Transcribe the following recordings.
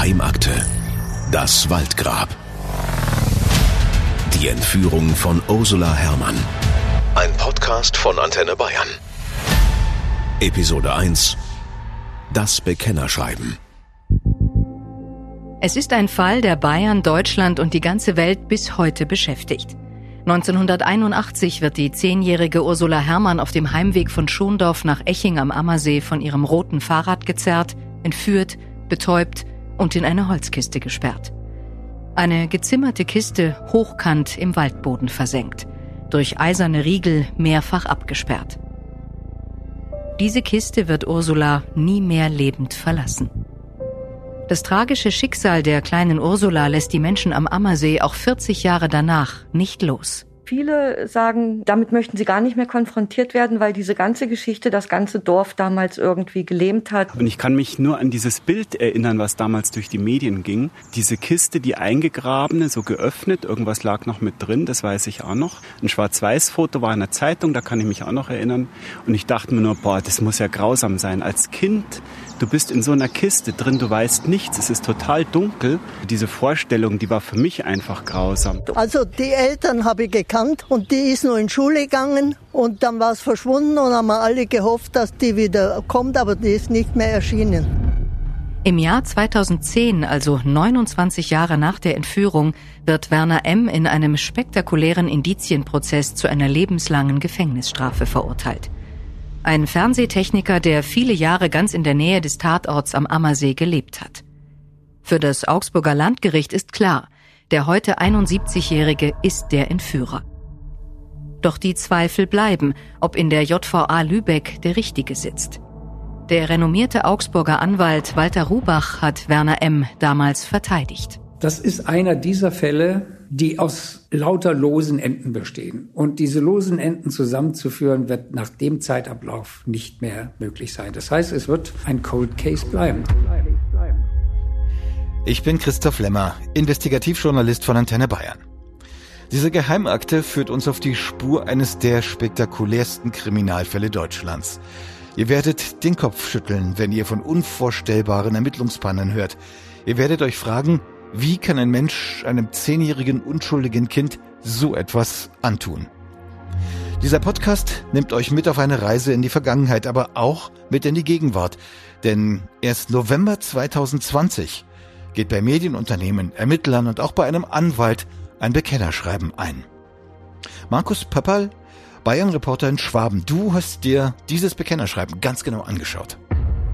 Geheimakte. Das Waldgrab. Die Entführung von Ursula Herrmann. Ein Podcast von Antenne Bayern. Episode 1. Das Bekennerschreiben. Es ist ein Fall, der Bayern, Deutschland und die ganze Welt bis heute beschäftigt. 1981 wird die zehnjährige Ursula Herrmann auf dem Heimweg von Schondorf nach Eching am Ammersee von ihrem roten Fahrrad gezerrt, entführt, betäubt und in eine Holzkiste gesperrt. Eine gezimmerte Kiste hochkant im Waldboden versenkt, durch eiserne Riegel mehrfach abgesperrt. Diese Kiste wird Ursula nie mehr lebend verlassen. Das tragische Schicksal der kleinen Ursula lässt die Menschen am Ammersee auch 40 Jahre danach nicht los. Viele sagen, damit möchten sie gar nicht mehr konfrontiert werden, weil diese ganze Geschichte das ganze Dorf damals irgendwie gelähmt hat. Und ich kann mich nur an dieses Bild erinnern, was damals durch die Medien ging. Diese Kiste, die eingegrabene, so geöffnet, irgendwas lag noch mit drin, das weiß ich auch noch. Ein Schwarz-Weiß-Foto war in der Zeitung, da kann ich mich auch noch erinnern. Und ich dachte mir nur, boah, das muss ja grausam sein. Als Kind Du bist in so einer Kiste drin, du weißt nichts, es ist total dunkel. Diese Vorstellung, die war für mich einfach grausam. Also die Eltern habe ich gekannt und die ist nur in Schule gegangen und dann war es verschwunden und haben wir alle gehofft, dass die wieder kommt, aber die ist nicht mehr erschienen. Im Jahr 2010, also 29 Jahre nach der Entführung, wird Werner M. in einem spektakulären Indizienprozess zu einer lebenslangen Gefängnisstrafe verurteilt. Ein Fernsehtechniker, der viele Jahre ganz in der Nähe des Tatorts am Ammersee gelebt hat. Für das Augsburger Landgericht ist klar, der heute 71-Jährige ist der Entführer. Doch die Zweifel bleiben, ob in der JVA Lübeck der Richtige sitzt. Der renommierte Augsburger Anwalt Walter Rubach hat Werner M. damals verteidigt. Das ist einer dieser Fälle, die aus lauter losen Enden bestehen. Und diese losen Enden zusammenzuführen, wird nach dem Zeitablauf nicht mehr möglich sein. Das heißt, es wird ein Cold Case bleiben. Ich bin Christoph Lemmer, Investigativjournalist von Antenne Bayern. Diese Geheimakte führt uns auf die Spur eines der spektakulärsten Kriminalfälle Deutschlands. Ihr werdet den Kopf schütteln, wenn ihr von unvorstellbaren Ermittlungspannen hört. Ihr werdet euch fragen, wie kann ein Mensch einem zehnjährigen unschuldigen Kind so etwas antun? Dieser Podcast nimmt euch mit auf eine Reise in die Vergangenheit, aber auch mit in die Gegenwart. Denn erst November 2020 geht bei Medienunternehmen, Ermittlern und auch bei einem Anwalt ein Bekennerschreiben ein. Markus Pappal, Bayern-Reporter in Schwaben, du hast dir dieses Bekennerschreiben ganz genau angeschaut.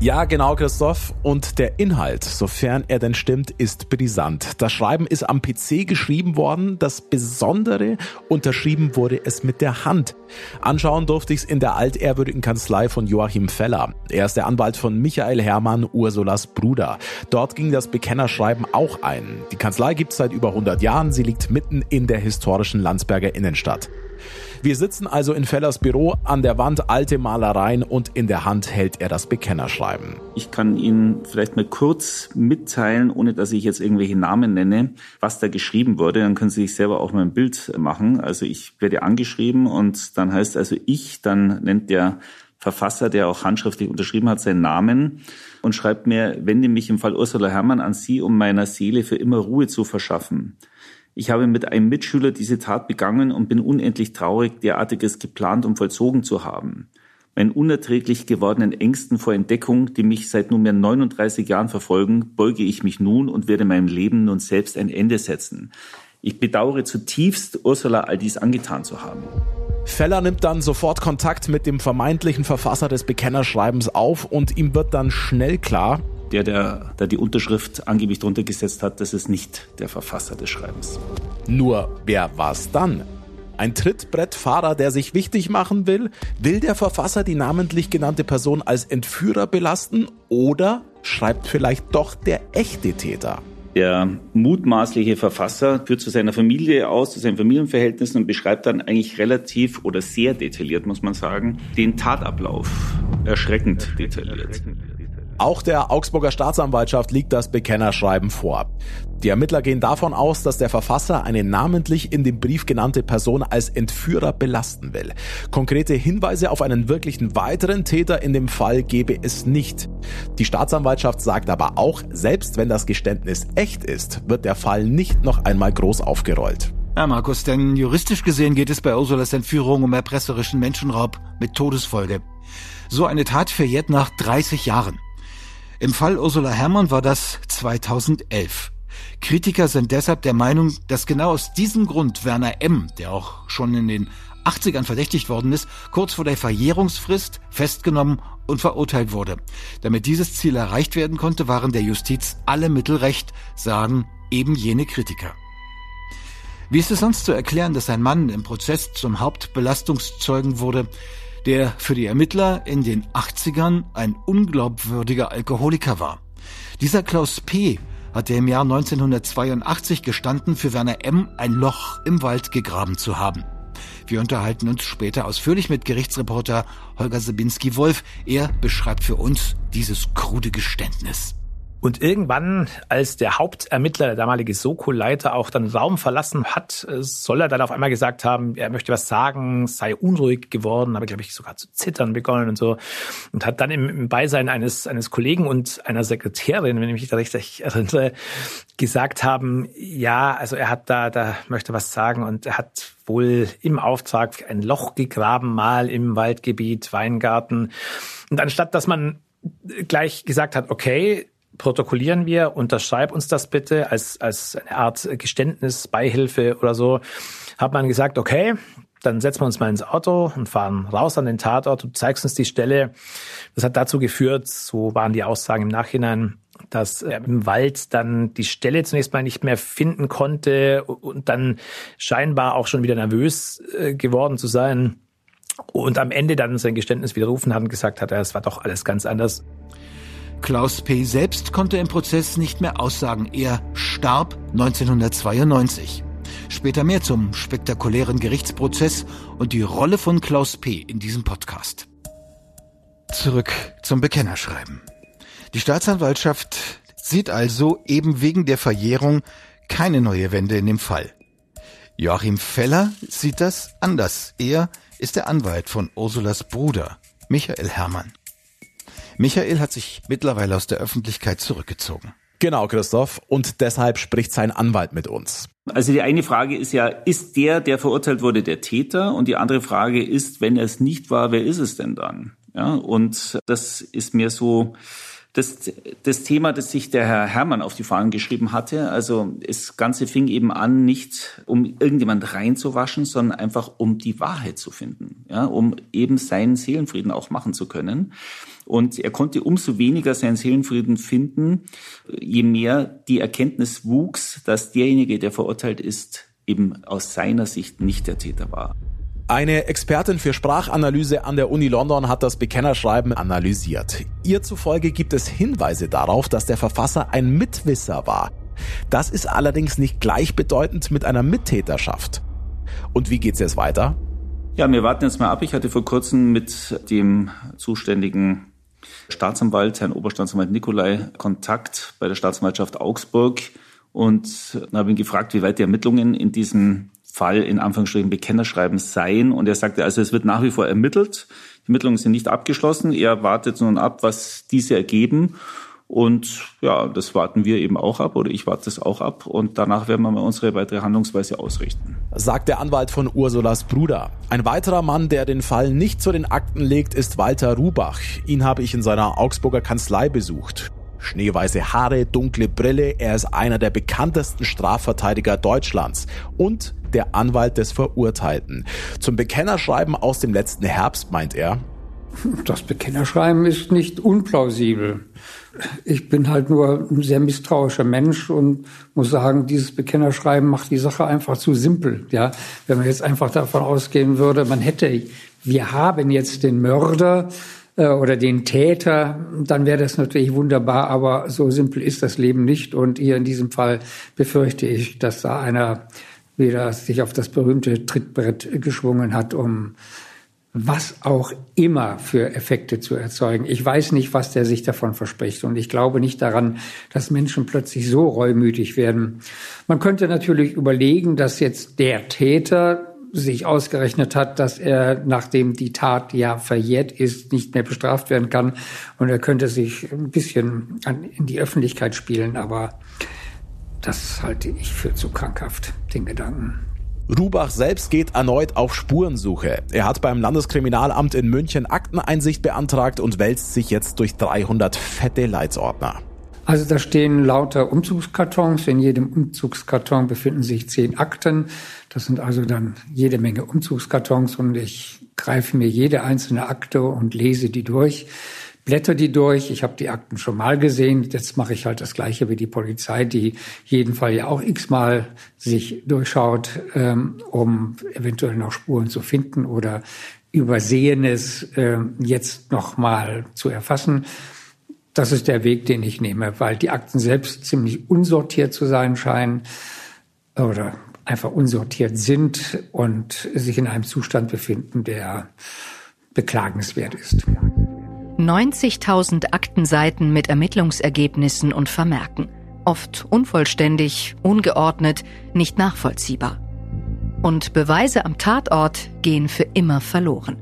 Ja, genau, Christoph. Und der Inhalt, sofern er denn stimmt, ist brisant. Das Schreiben ist am PC geschrieben worden. Das Besondere, unterschrieben wurde es mit der Hand. Anschauen durfte ich es in der altehrwürdigen Kanzlei von Joachim Feller. Er ist der Anwalt von Michael Hermann, Ursulas Bruder. Dort ging das Bekennerschreiben auch ein. Die Kanzlei gibt es seit über 100 Jahren. Sie liegt mitten in der historischen Landsberger Innenstadt. Wir sitzen also in Fellers Büro, an der Wand alte Malereien und in der Hand hält er das Bekennerschreiben. Ich kann Ihnen vielleicht mal kurz mitteilen, ohne dass ich jetzt irgendwelche Namen nenne, was da geschrieben wurde. Dann können Sie sich selber auch mal ein Bild machen. Also ich werde angeschrieben und dann heißt also ich, dann nennt der Verfasser, der auch handschriftlich unterschrieben hat, seinen Namen und schreibt mir, wende mich im Fall Ursula Herrmann an Sie, um meiner Seele für immer Ruhe zu verschaffen. Ich habe mit einem Mitschüler diese Tat begangen und bin unendlich traurig, derartiges geplant und vollzogen zu haben. Meinen unerträglich gewordenen Ängsten vor Entdeckung, die mich seit nunmehr 39 Jahren verfolgen, beuge ich mich nun und werde meinem Leben nun selbst ein Ende setzen. Ich bedauere zutiefst, Ursula all dies angetan zu haben. Feller nimmt dann sofort Kontakt mit dem vermeintlichen Verfasser des Bekennerschreibens auf und ihm wird dann schnell klar, der, der da die Unterschrift angeblich drunter gesetzt hat, das ist nicht der Verfasser des Schreibens. Nur wer war's dann? Ein Trittbrettfahrer, der sich wichtig machen will? Will der Verfasser die namentlich genannte Person als Entführer belasten? Oder schreibt vielleicht doch der echte Täter? Der mutmaßliche Verfasser führt zu seiner Familie aus, zu seinen Familienverhältnissen und beschreibt dann eigentlich relativ oder sehr detailliert, muss man sagen, den Tatablauf. Erschreckend detailliert. Auch der Augsburger Staatsanwaltschaft liegt das Bekennerschreiben vor. Die Ermittler gehen davon aus, dass der Verfasser eine namentlich in dem Brief genannte Person als Entführer belasten will. Konkrete Hinweise auf einen wirklichen weiteren Täter in dem Fall gebe es nicht. Die Staatsanwaltschaft sagt aber auch, selbst wenn das Geständnis echt ist, wird der Fall nicht noch einmal groß aufgerollt. Ja, Markus, denn juristisch gesehen geht es bei Ursulas Entführung um erpresserischen Menschenraub mit Todesfolge. So eine Tat verjährt nach 30 Jahren. Im Fall Ursula Herrmann war das 2011. Kritiker sind deshalb der Meinung, dass genau aus diesem Grund Werner M., der auch schon in den 80ern verdächtigt worden ist, kurz vor der Verjährungsfrist festgenommen und verurteilt wurde. Damit dieses Ziel erreicht werden konnte, waren der Justiz alle Mittel recht, sagen eben jene Kritiker. Wie ist es sonst zu erklären, dass ein Mann im Prozess zum Hauptbelastungszeugen wurde, der für die Ermittler in den 80ern ein unglaubwürdiger Alkoholiker war? Dieser Klaus P hatte im Jahr 1982 gestanden, für Werner M. ein Loch im Wald gegraben zu haben. Wir unterhalten uns später ausführlich mit Gerichtsreporter Holger Sabinski-Wolf. Er beschreibt für uns dieses krude Geständnis. Und irgendwann, als der Hauptermittler, der damalige Soko-Leiter, auch dann Raum verlassen hat, äh, soll er dann auf einmal gesagt haben, er möchte was sagen, sei unruhig geworden, habe, glaube ich, sogar zu zittern begonnen und so. Und hat dann im, Beisein eines, eines Kollegen und einer Sekretärin, wenn ich mich da richtig erinnere, gesagt haben, ja, also er hat da, da möchte was sagen und er hat wohl im Auftrag ein Loch gegraben, mal im Waldgebiet, Weingarten. Und anstatt, dass man gleich gesagt hat, okay, protokollieren wir, unterschreib uns das bitte als, als eine Art Geständnis, Beihilfe oder so, hat man gesagt, okay, dann setzen wir uns mal ins Auto und fahren raus an den Tatort, du zeigst uns die Stelle. Das hat dazu geführt, so waren die Aussagen im Nachhinein, dass er im Wald dann die Stelle zunächst mal nicht mehr finden konnte und dann scheinbar auch schon wieder nervös äh, geworden zu sein und am Ende dann sein Geständnis widerrufen hat und gesagt hat, es war doch alles ganz anders. Klaus P. selbst konnte im Prozess nicht mehr aussagen. Er starb 1992. Später mehr zum spektakulären Gerichtsprozess und die Rolle von Klaus P. in diesem Podcast. Zurück zum Bekennerschreiben. Die Staatsanwaltschaft sieht also eben wegen der Verjährung keine neue Wende in dem Fall. Joachim Feller sieht das anders. Er ist der Anwalt von Ursulas Bruder, Michael Herrmann. Michael hat sich mittlerweile aus der Öffentlichkeit zurückgezogen. Genau, Christoph. Und deshalb spricht sein Anwalt mit uns. Also die eine Frage ist ja, ist der, der verurteilt wurde, der Täter? Und die andere Frage ist, wenn er es nicht war, wer ist es denn dann? Ja, und das ist mir so, das, das Thema, das sich der Herr Herrmann auf die Fahnen geschrieben hatte. Also das Ganze fing eben an, nicht um irgendjemand reinzuwaschen, sondern einfach um die Wahrheit zu finden, ja, um eben seinen Seelenfrieden auch machen zu können. Und er konnte umso weniger seinen Seelenfrieden finden, je mehr die Erkenntnis wuchs, dass derjenige, der verurteilt ist, eben aus seiner Sicht nicht der Täter war. Eine Expertin für Sprachanalyse an der Uni London hat das Bekennerschreiben analysiert. Ihr zufolge gibt es Hinweise darauf, dass der Verfasser ein Mitwisser war. Das ist allerdings nicht gleichbedeutend mit einer Mittäterschaft. Und wie geht's jetzt weiter? Ja, wir warten jetzt mal ab. Ich hatte vor kurzem mit dem zuständigen Staatsanwalt, Herrn Oberstaatsanwalt Nikolai, Kontakt bei der Staatsanwaltschaft Augsburg und habe ihn gefragt, wie weit die Ermittlungen in diesem Fall in Anführungsstrichen Bekennerschreiben seien. Und er sagte, also es wird nach wie vor ermittelt. Die Ermittlungen sind nicht abgeschlossen. Er wartet nun ab, was diese ergeben. Und ja, das warten wir eben auch ab oder ich warte es auch ab und danach werden wir mal unsere weitere Handlungsweise ausrichten. Sagt der Anwalt von Ursulas Bruder. Ein weiterer Mann, der den Fall nicht zu den Akten legt, ist Walter Rubach. Ihn habe ich in seiner Augsburger Kanzlei besucht. Schneeweiße Haare, dunkle Brille, er ist einer der bekanntesten Strafverteidiger Deutschlands und der Anwalt des Verurteilten. Zum Bekennerschreiben aus dem letzten Herbst meint er, das Bekennerschreiben ist nicht unplausibel. Ich bin halt nur ein sehr misstrauischer Mensch und muss sagen, dieses Bekennerschreiben macht die Sache einfach zu simpel. Ja, wenn man jetzt einfach davon ausgehen würde, man hätte, wir haben jetzt den Mörder äh, oder den Täter, dann wäre das natürlich wunderbar, aber so simpel ist das Leben nicht. Und hier in diesem Fall befürchte ich, dass da einer wieder sich auf das berühmte Trittbrett geschwungen hat, um was auch immer für Effekte zu erzeugen. Ich weiß nicht, was der sich davon verspricht. Und ich glaube nicht daran, dass Menschen plötzlich so reumütig werden. Man könnte natürlich überlegen, dass jetzt der Täter sich ausgerechnet hat, dass er, nachdem die Tat ja verjährt ist, nicht mehr bestraft werden kann. Und er könnte sich ein bisschen in die Öffentlichkeit spielen. Aber das halte ich für zu krankhaft, den Gedanken. Rubach selbst geht erneut auf Spurensuche. Er hat beim Landeskriminalamt in München Akteneinsicht beantragt und wälzt sich jetzt durch 300 fette Leitsordner. Also da stehen lauter Umzugskartons. In jedem Umzugskarton befinden sich zehn Akten. Das sind also dann jede Menge Umzugskartons und ich greife mir jede einzelne Akte und lese die durch blätter die durch. Ich habe die Akten schon mal gesehen. Jetzt mache ich halt das Gleiche wie die Polizei, die jeden Fall ja auch x-mal sich durchschaut, ähm, um eventuell noch Spuren zu finden oder Übersehenes äh, jetzt noch mal zu erfassen. Das ist der Weg, den ich nehme, weil die Akten selbst ziemlich unsortiert zu sein scheinen oder einfach unsortiert sind und sich in einem Zustand befinden, der beklagenswert ist. 90.000 Aktenseiten mit Ermittlungsergebnissen und Vermerken. Oft unvollständig, ungeordnet, nicht nachvollziehbar. Und Beweise am Tatort gehen für immer verloren.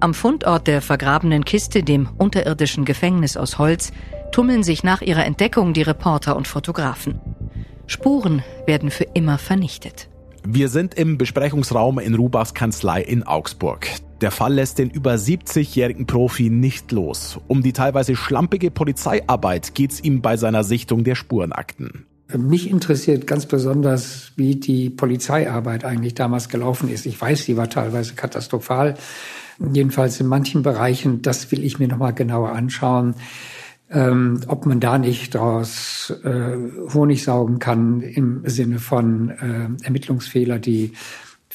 Am Fundort der vergrabenen Kiste, dem unterirdischen Gefängnis aus Holz, tummeln sich nach ihrer Entdeckung die Reporter und Fotografen. Spuren werden für immer vernichtet. Wir sind im Besprechungsraum in Rubachs Kanzlei in Augsburg. Der Fall lässt den über 70-jährigen Profi nicht los. Um die teilweise schlampige Polizeiarbeit geht's ihm bei seiner Sichtung der Spurenakten. Mich interessiert ganz besonders, wie die Polizeiarbeit eigentlich damals gelaufen ist. Ich weiß, sie war teilweise katastrophal. Jedenfalls in manchen Bereichen, das will ich mir nochmal genauer anschauen. Ähm, ob man da nicht daraus äh, Honig saugen kann im Sinne von äh, Ermittlungsfehler, die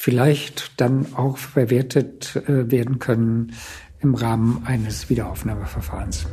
vielleicht dann auch verwertet äh, werden können im Rahmen eines Wiederaufnahmeverfahrens.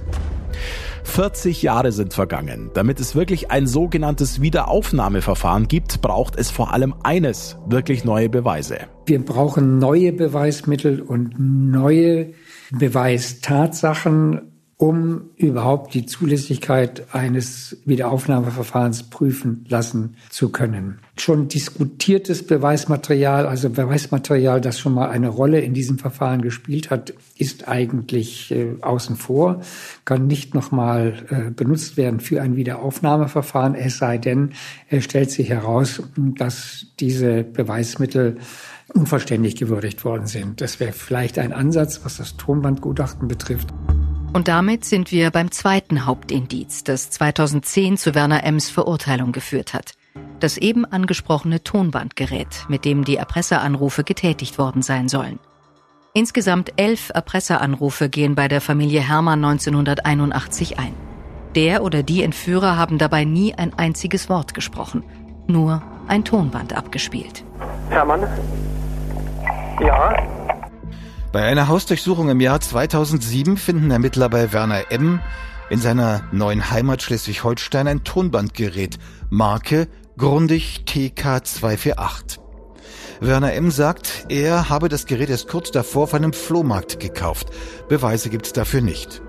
40 Jahre sind vergangen. Damit es wirklich ein sogenanntes Wiederaufnahmeverfahren gibt, braucht es vor allem eines, wirklich neue Beweise. Wir brauchen neue Beweismittel und neue Beweistatsachen um überhaupt die Zulässigkeit eines Wiederaufnahmeverfahrens prüfen lassen zu können. Schon diskutiertes Beweismaterial, also Beweismaterial, das schon mal eine Rolle in diesem Verfahren gespielt hat, ist eigentlich äh, außen vor, kann nicht nochmal äh, benutzt werden für ein Wiederaufnahmeverfahren, es sei denn, es stellt sich heraus, dass diese Beweismittel unverständlich gewürdigt worden sind. Das wäre vielleicht ein Ansatz, was das Tonbandgutachten betrifft. Und damit sind wir beim zweiten Hauptindiz, das 2010 zu Werner Ems Verurteilung geführt hat. Das eben angesprochene Tonbandgerät, mit dem die Erpresseranrufe getätigt worden sein sollen. Insgesamt elf Erpresseranrufe gehen bei der Familie Hermann 1981 ein. Der oder die Entführer haben dabei nie ein einziges Wort gesprochen, nur ein Tonband abgespielt. Hermann? Ja? Bei einer Hausdurchsuchung im Jahr 2007 finden Ermittler bei Werner M. in seiner neuen Heimat Schleswig-Holstein ein Tonbandgerät, Marke Grundig TK248. Werner M. sagt, er habe das Gerät erst kurz davor auf einem Flohmarkt gekauft. Beweise gibt's dafür nicht.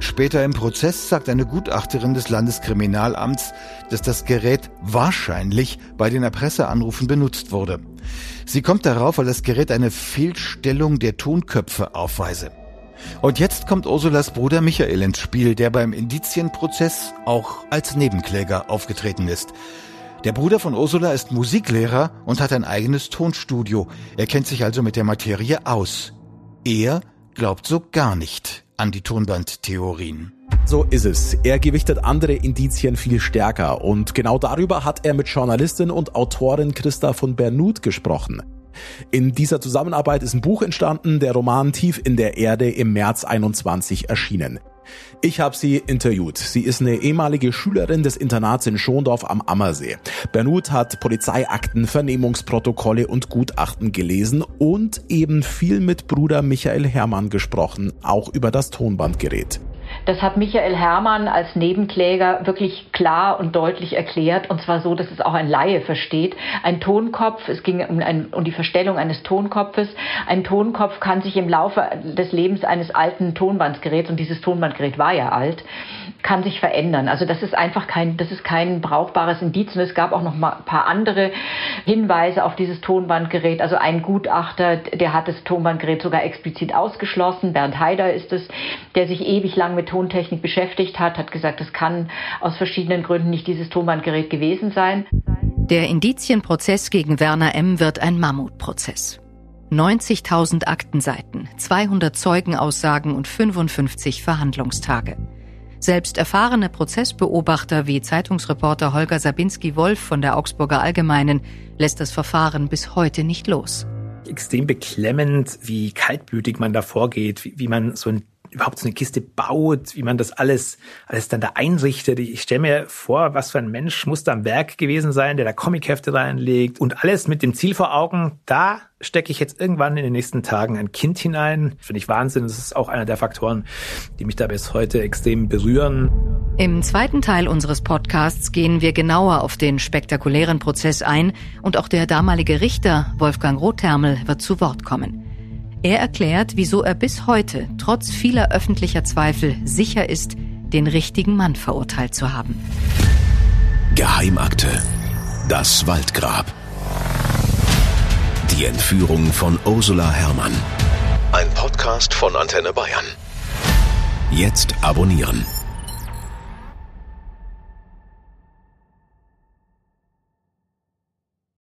Später im Prozess sagt eine Gutachterin des Landeskriminalamts, dass das Gerät wahrscheinlich bei den Erpresseanrufen benutzt wurde. Sie kommt darauf, weil das Gerät eine Fehlstellung der Tonköpfe aufweise. Und jetzt kommt Ursulas Bruder Michael ins Spiel, der beim Indizienprozess auch als Nebenkläger aufgetreten ist. Der Bruder von Ursula ist Musiklehrer und hat ein eigenes Tonstudio. Er kennt sich also mit der Materie aus. Er glaubt so gar nicht an die Tonbandtheorien. So ist es. Er gewichtet andere Indizien viel stärker und genau darüber hat er mit Journalistin und Autorin Christa von Bernut gesprochen. In dieser Zusammenarbeit ist ein Buch entstanden, der Roman Tief in der Erde im März 21 erschienen. Ich habe sie interviewt. Sie ist eine ehemalige Schülerin des Internats in Schondorf am Ammersee. Bernut hat Polizeiakten, Vernehmungsprotokolle und Gutachten gelesen und eben viel mit Bruder Michael Hermann gesprochen, auch über das Tonbandgerät. Das hat Michael Herrmann als Nebenkläger wirklich klar und deutlich erklärt, und zwar so, dass es auch ein Laie versteht. Ein Tonkopf, es ging um, ein, um die Verstellung eines Tonkopfes. Ein Tonkopf kann sich im Laufe des Lebens eines alten Tonbandgeräts, und dieses Tonbandgerät war ja alt, kann sich verändern. Also das ist einfach kein, das ist kein brauchbares Indiz. Und es gab auch noch mal ein paar andere Hinweise auf dieses Tonbandgerät. Also ein Gutachter, der hat das Tonbandgerät sogar explizit ausgeschlossen. Bernd Haider ist es, der sich ewig lang mit Tontechnik beschäftigt hat, hat gesagt, es kann aus verschiedenen Gründen nicht dieses Tonbandgerät gewesen sein. Der Indizienprozess gegen Werner M. wird ein Mammutprozess. 90.000 Aktenseiten, 200 Zeugenaussagen und 55 Verhandlungstage. Selbst erfahrene Prozessbeobachter wie Zeitungsreporter Holger Sabinski-Wolf von der Augsburger Allgemeinen lässt das Verfahren bis heute nicht los. Extrem beklemmend, wie kaltblütig man da vorgeht, wie, wie man so ein überhaupt so eine Kiste baut, wie man das alles, alles dann da einrichtet. Ich stelle mir vor, was für ein Mensch muss da am Werk gewesen sein, der da Comichefte reinlegt und alles mit dem Ziel vor Augen, da stecke ich jetzt irgendwann in den nächsten Tagen ein Kind hinein. Finde ich Wahnsinn. Das ist auch einer der Faktoren, die mich da bis heute extrem berühren. Im zweiten Teil unseres Podcasts gehen wir genauer auf den spektakulären Prozess ein und auch der damalige Richter Wolfgang Rothermel wird zu Wort kommen. Er erklärt, wieso er bis heute, trotz vieler öffentlicher Zweifel, sicher ist, den richtigen Mann verurteilt zu haben. Geheimakte. Das Waldgrab. Die Entführung von Ursula Herrmann. Ein Podcast von Antenne Bayern. Jetzt abonnieren.